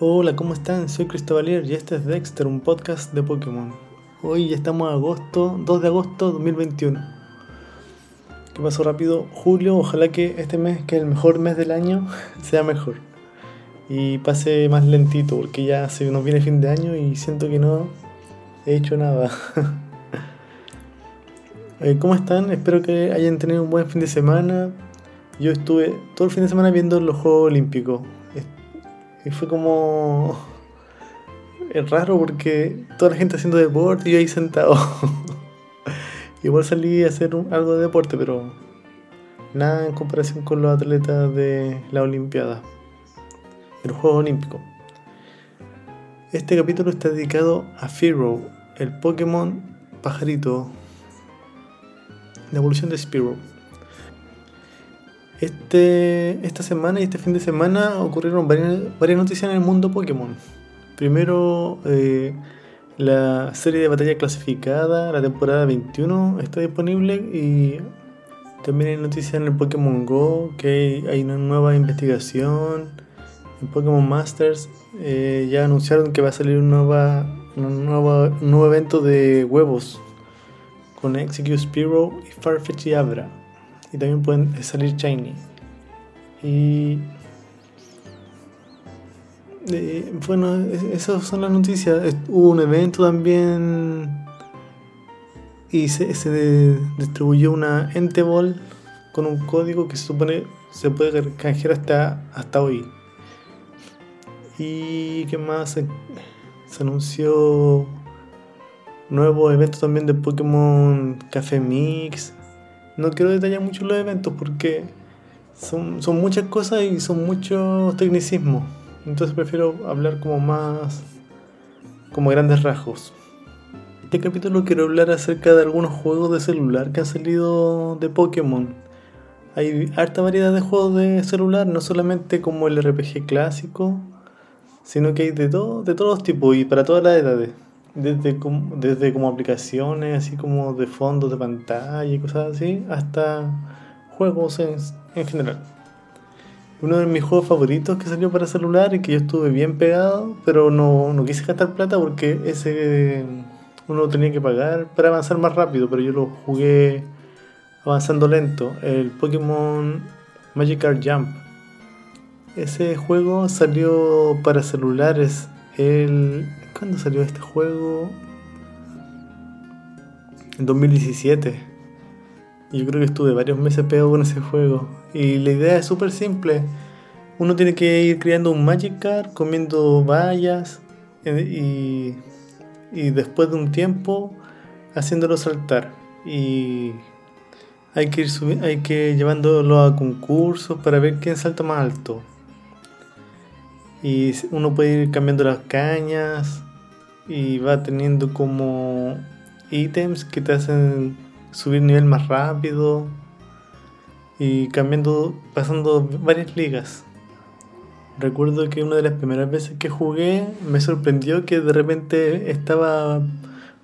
Hola, ¿cómo están? Soy Cristóbalier y este es Dexter, un podcast de Pokémon. Hoy ya estamos a agosto, 2 de agosto 2021. ¿Qué pasó rápido? Julio, ojalá que este mes, que es el mejor mes del año, sea mejor. Y pase más lentito, porque ya se nos viene fin de año y siento que no he hecho nada. Eh, ¿Cómo están? Espero que hayan tenido un buen fin de semana. Yo estuve todo el fin de semana viendo los Juegos Olímpicos. Y fue como. Es raro porque toda la gente haciendo deporte y yo ahí sentado. Igual salí a hacer algo de deporte, pero nada en comparación con los atletas de la Olimpiada, de los Juegos Olímpicos. Este capítulo está dedicado a Fearow, el Pokémon pajarito la evolución de Spearow. Este, esta semana y este fin de semana ocurrieron varias, noticias en el mundo Pokémon. Primero, eh, la serie de batalla clasificada, la temporada 21, está disponible y también hay noticias en el Pokémon Go, que hay una nueva investigación. En Pokémon Masters eh, ya anunciaron que va a salir un, nueva, un nuevo evento de huevos con Execute Spearow y Farfetch y Abra. Y también pueden salir Shiny. Y. bueno, esas son las noticias. Hubo un evento también. Y se, distribuyó una Entebol con un código que se supone se puede canjear hasta, hasta hoy. Y qué más se anunció nuevo evento también de Pokémon Café Mix. No quiero detallar mucho los eventos porque son, son muchas cosas y son muchos tecnicismos. Entonces prefiero hablar como más, como grandes rasgos. Este capítulo quiero hablar acerca de algunos juegos de celular que han salido de Pokémon. Hay harta variedad de juegos de celular, no solamente como el RPG clásico, sino que hay de, todo, de todos tipos y para todas las edades desde como, desde como aplicaciones, así como de fondos de pantalla y cosas así, hasta juegos en, en general. Uno de mis juegos favoritos que salió para celular y que yo estuve bien pegado, pero no, no quise gastar plata porque ese uno tenía que pagar para avanzar más rápido, pero yo lo jugué avanzando lento. El Pokémon Magikarp Jump. Ese juego salió para celulares el ¿Cuándo salió este juego? En 2017. Yo creo que estuve varios meses pegado con ese juego. Y la idea es súper simple. Uno tiene que ir creando un Magikarp, comiendo bayas eh, y, y después de un tiempo haciéndolo saltar. Y hay que ir hay que llevándolo a concursos para ver quién salta más alto. Y uno puede ir cambiando las cañas y va teniendo como ítems que te hacen subir nivel más rápido y cambiando, pasando varias ligas. Recuerdo que una de las primeras veces que jugué me sorprendió que de repente estaba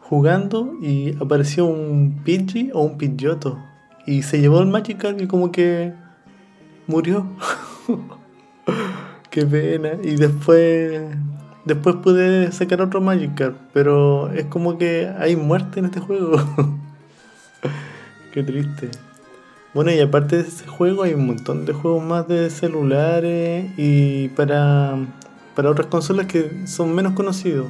jugando y apareció un Pidgey o un Pidgeotto y se llevó el Magikarp y como que murió. Qué pena. Y después Después pude sacar otro Magikarp, pero es como que hay muerte en este juego. Qué triste. Bueno, y aparte de ese juego hay un montón de juegos más de celulares y para, para otras consolas que son menos conocidos.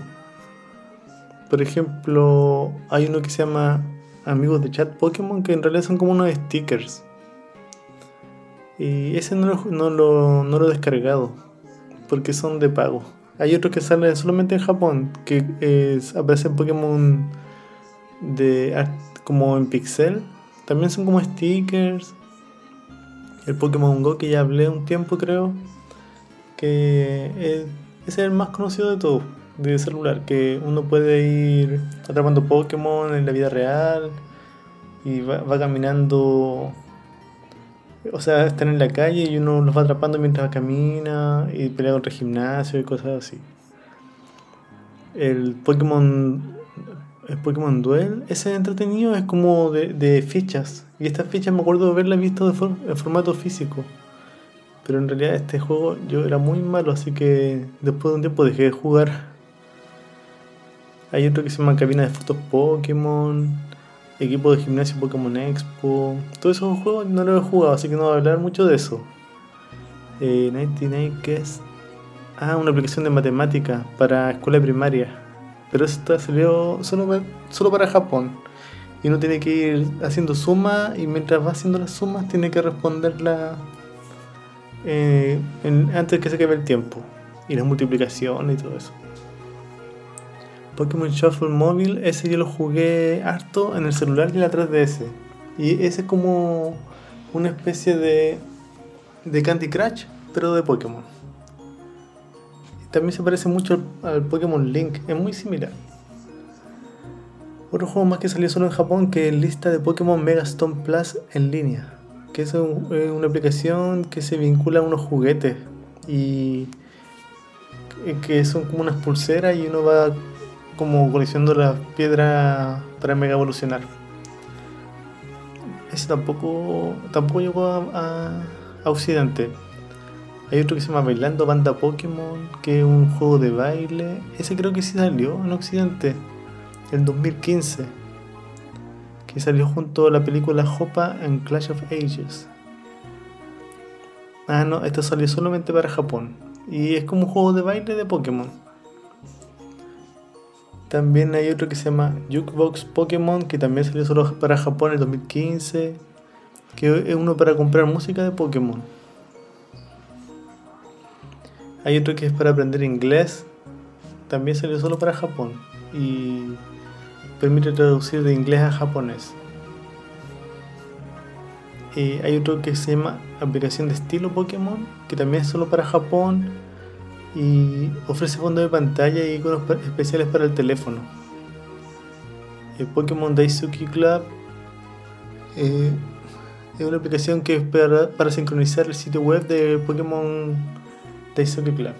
Por ejemplo, hay uno que se llama Amigos de Chat Pokémon, que en realidad son como unos stickers. Y ese no lo, no lo, no lo he descargado, porque son de pago. Hay otros que salen solamente en Japón, que es, aparecen Pokémon de como en pixel. También son como stickers. El Pokémon Go que ya hablé un tiempo creo. Que es, el más conocido de todos, de celular. Que uno puede ir atrapando Pokémon en la vida real. Y va, va caminando o sea, están en la calle y uno los va atrapando mientras camina y pelea contra el gimnasio y cosas así. El Pokémon. El Pokémon Duel, ese entretenido es como de, fichas. Y estas fichas me acuerdo de haberlas visto de en formato físico. Pero en realidad este juego yo era muy malo, así que después de un tiempo dejé de jugar. Hay otro que se llama Cabina de Fotos Pokémon, Equipo de Gimnasio Pokémon Expo. Todos esos juegos no los he jugado, así que no voy a hablar mucho de eso. Eh, 99 Guest. Ah, una aplicación de matemática para escuela primaria. Pero esta salió solo, solo para Japón. Y uno tiene que ir haciendo suma y mientras va haciendo las sumas tiene que responderla eh, antes que se acabe el tiempo. Y las multiplicaciones y todo eso. Pokémon Shuffle Móvil, ese yo lo jugué harto en el celular y la 3DS. Y ese es como una especie de, de Candy Crush, pero de Pokémon. También se parece mucho al, Pokémon Link, es muy similar. Otro juego más que salió solo en Japón que es lista de Pokémon Megastone Plus en línea. Que es una aplicación que se vincula a unos juguetes y que son como unas pulseras y uno va como coleccionando las piedras para mega evolucionar. Ese tampoco, tampoco llegó a, Occidente. Hay otro que se llama Bailando Banda Pokémon, que es un juego de baile. Ese creo que sí salió en Occidente, en 2015. Que salió junto a la película Hopa en Clash of Ages. Ah, no, esto salió solamente para Japón. Y es como un juego de baile de Pokémon. También hay otro que se llama Jukebox Pokémon, que también salió solo para Japón en 2015. Que es uno para comprar música de Pokémon. Hay otro que es para aprender inglés. También salió solo para Japón. Y permite traducir de inglés a japonés. Y hay otro que se llama aplicación de estilo Pokémon, que también es solo para Japón y ofrece fondo de pantalla y iconos especiales para el teléfono. El Pokémon Daisuki Club eh, es una aplicación que es para, sincronizar el sitio web de Pokémon Daisuki Club.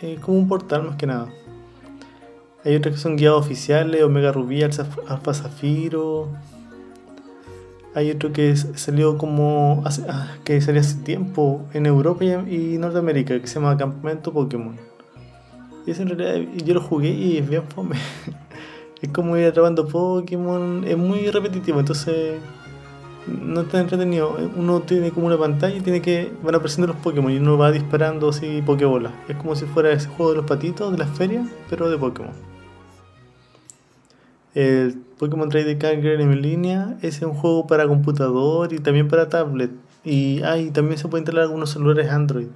Es como un portal más que nada. Hay otros que son guiados oficiales, Omega Rubí, Alpha Zafiro. Hay otro que salió como hace, ah, que salió hace tiempo en Europa y Norteamérica que se llama Campamento Pokémon. Y ese en realidad yo lo jugué y es bien fome. es como ir atrapando Pokémon, es muy repetitivo, entonces no está entretenido. Uno tiene como una pantalla y tiene que van apareciendo los Pokémon y uno va disparando así Pokébolas. Es como si fuera ese juego de los patitos de las ferias, pero de Pokémon. El Pokémon Trading Card Game en línea es un juego para computador y también para tablet. Y, ah, también se puede instalar algunos celulares Android.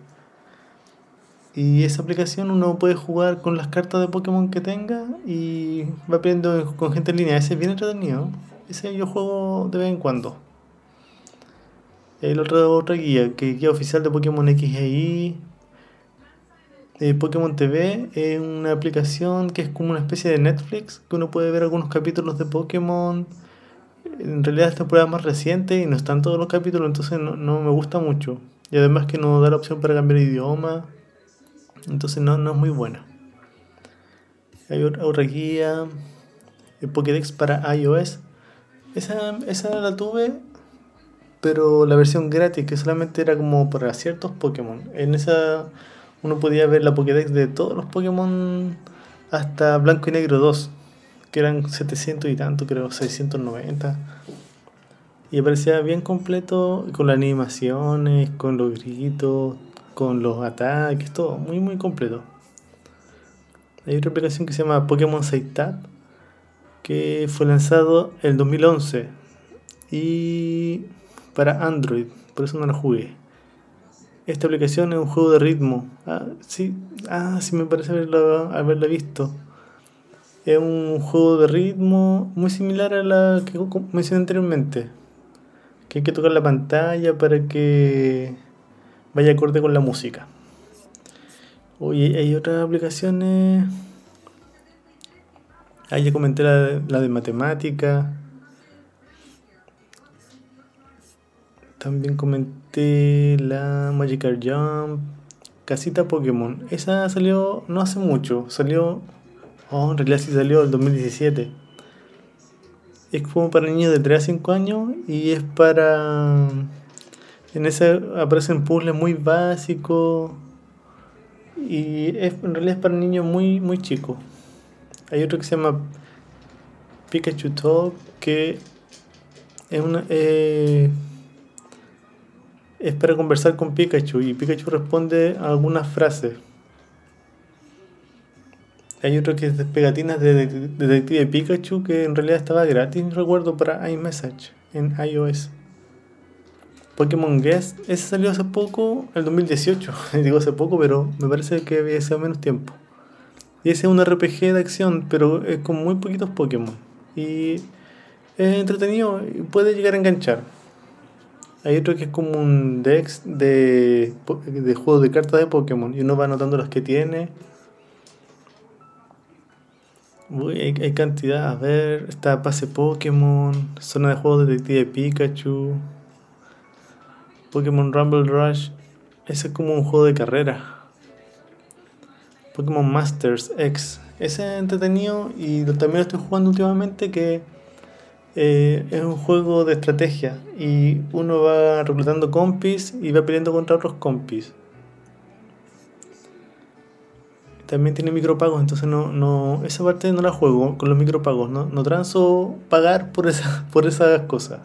Y esa aplicación uno puede jugar con las cartas de Pokémon que tenga y va aprendiendo con gente en línea. Ese es bien entretenido. Ese yo juego de vez en cuando. El otro otra guía, que guía oficial de Pokémon X e eh, Pokémon TV es una aplicación que es como una especie de Netflix, que uno puede ver algunos capítulos de Pokémon. En realidad es temporada más reciente y no están todos los capítulos, entonces no, me gusta mucho. Y además que no da la opción para cambiar idioma, entonces no, no es muy buena. Hay otra guía, el Pokédex para iOS. Esa, esa la tuve, pero la versión gratis, que solamente era como para ciertos Pokémon. En esa uno podía ver la Pokédex de todos los Pokémon hasta Blanco y Negro 2, que eran 700 y tanto, creo, 690. Y aparecía bien completo con las animaciones, con los gritos, con los ataques, todo, muy muy completo. Hay otra aplicación que se llama Pokémon Seitap, que fue lanzado el 2011 y para Android, por eso no lo jugué. Esta aplicación es un juego de ritmo. Ah, sí, ah, sí me parece haberla, haberla visto. Es un juego de ritmo muy similar a la que mencioné anteriormente. Que hay que tocar la pantalla para que vaya acorde con la música. Oye, hay otras aplicaciones. Ah, ya comenté la, la de matemática. También comenté la Magical Jump, Casita Pokémon. Esa salió no hace mucho, salió. Oh, en realidad sí salió el 2017. Es como para niños de 3 a 5 años y es para. En ese aparecen puzzles muy básicos. Y es, en realidad es para niños muy, muy chicos. Hay otro que se llama Pikachu Talk, que es una. Eh, es para conversar con Pikachu y Pikachu responde a algunas frases. Hay otro que es de pegatinas de Detective Pikachu que en realidad estaba gratis, recuerdo, para iMessage en iOS. Pokémon Guest, ese salió hace poco, el 2018. Digo hace poco, pero me parece que había sido menos tiempo. Y ese es un RPG de acción, pero es con muy poquitos Pokémon. Y es entretenido y puede llegar a enganchar. Hay otro que es como un Dex de, de juego de cartas de Pokémon y uno va anotando las que tiene Uy, hay, cantidad. A ver, está Pase Pokémon, Zona de juegos de Detective Pikachu, Pokémon Rumble Rush. Ese es como un juego de carrera. Pokémon Masters X. Ese es entretenido y también lo estoy jugando últimamente que eh, es un juego de estrategia y uno va reclutando compis y va peleando contra otros compis. también tiene micropagos, entonces no, no, esa parte no la juego con los micropagos, no, no transo pagar por, esa, por esas cosas.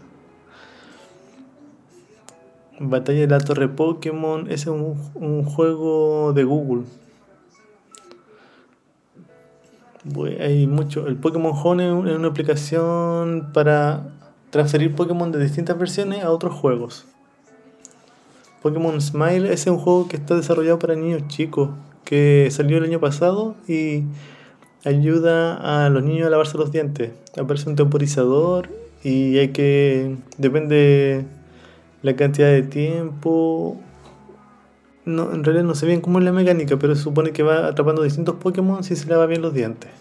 Batalla de la Torre Pokémon, ese es un, un juego de Google. Hay mucho. El Pokémon Home es una aplicación para transferir Pokémon de distintas versiones a otros juegos. Pokémon Smile es un juego que está desarrollado para niños chicos que salió el año pasado y ayuda a los niños a lavarse los dientes. Aparece un temporizador y hay que, depende la cantidad de tiempo. No, en realidad no sé bien cómo es la mecánica, pero se supone que va atrapando distintos Pokémon si se lava bien los dientes.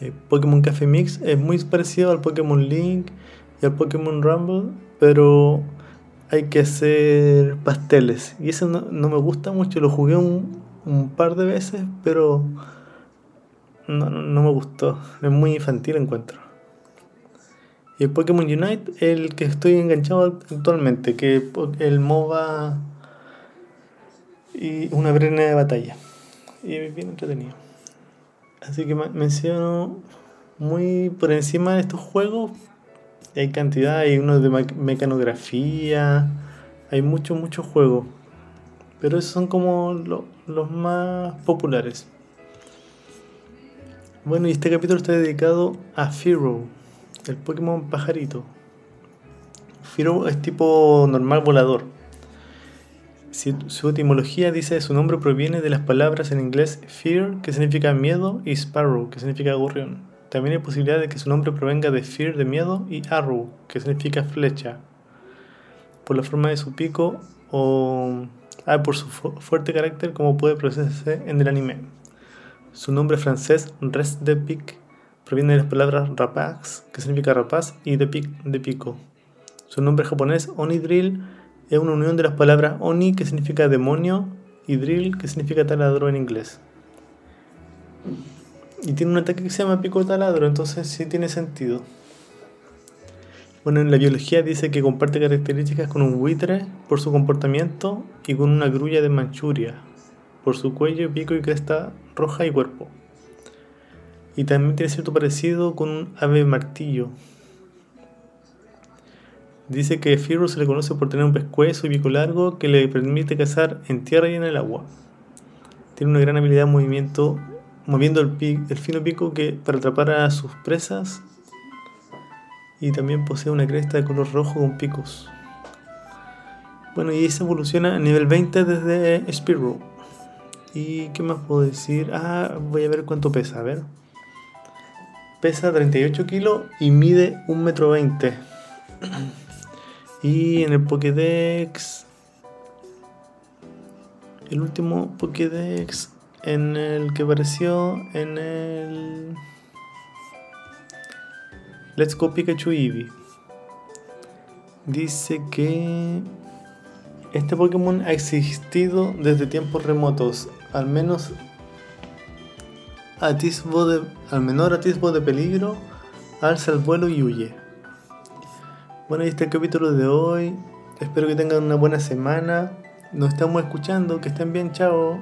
El eh, Pokémon Café Mix es muy parecido al Pokémon Link y al Pokémon Rumble, pero hay que hacer pasteles. Y eso no, me gusta mucho. Lo jugué un, par de veces, pero no, me gustó. Es muy infantil encuentro. Y el Pokémon Unite, el que estoy enganchado actualmente, que el MOBA y una brena de batalla. Y es bien entretenido. Así que menciono muy por encima de estos juegos, hay cantidad, hay uno de mecanografía, hay muchos, muchos juegos. Pero esos son como los más populares. Bueno, y este capítulo está dedicado a Firo, el Pokémon pajarito. Firo es tipo normal volador. Su etimología dice su nombre proviene de las palabras en inglés fear, que significa miedo, y sparrow, que significa gorrión. También hay posibilidad de que su nombre provenga de Fear de miedo y Arrow, que significa flecha, por la forma de su pico o ah, por su fuerte carácter como puede procesarse en el anime. Su nombre francés, Rest de Pic, proviene de las palabras rapaz, que significa rapaz, y de pic, de pico. Su nombre japonés, Onidrill, es una unión de las palabras Oni, que significa demonio, y Drill, que signica taladro en inglés. Y tiene un ataque que se llama pico taladro, entonces sí tiene sentido. Bueno, en la biología dice que comparte características con un buitre por su comportamiento y con una grulla de Manchuria por su cuello, pico y cresta roja y cuerpo. Y también tiene cierto parecido con un ave martillo. Dice que Firo se le conoce por tener un pescuezo y pico largo que le permite cazar en tierra y en el agua. Tiene una gran habilidad de movimiento moviendo el, el fino pico que, para atrapar a sus presas y también posee una cresta de color rojo con picos. Bueno, y se evoluciona a nivel 20 desde Spearow. ¿Y qué más puedo decir? Ah, voy a ver cuánto pesa, a ver. Pesa 38 kilos y mide 1,20 metro 20. Y en el Pokédex... El último Pokédex en el que apareció en el Let's Go Pikachu Eevee. Dice que este Pokémon ha existido desde tiempos remotos, al menos atisbo de, al menor atisbo de peligro, alza el vuelo y huye. Bueno, y este el capítulo de hoy. espero que tengan una buena semana. Nos estamos escuchando, que estén bien, chao.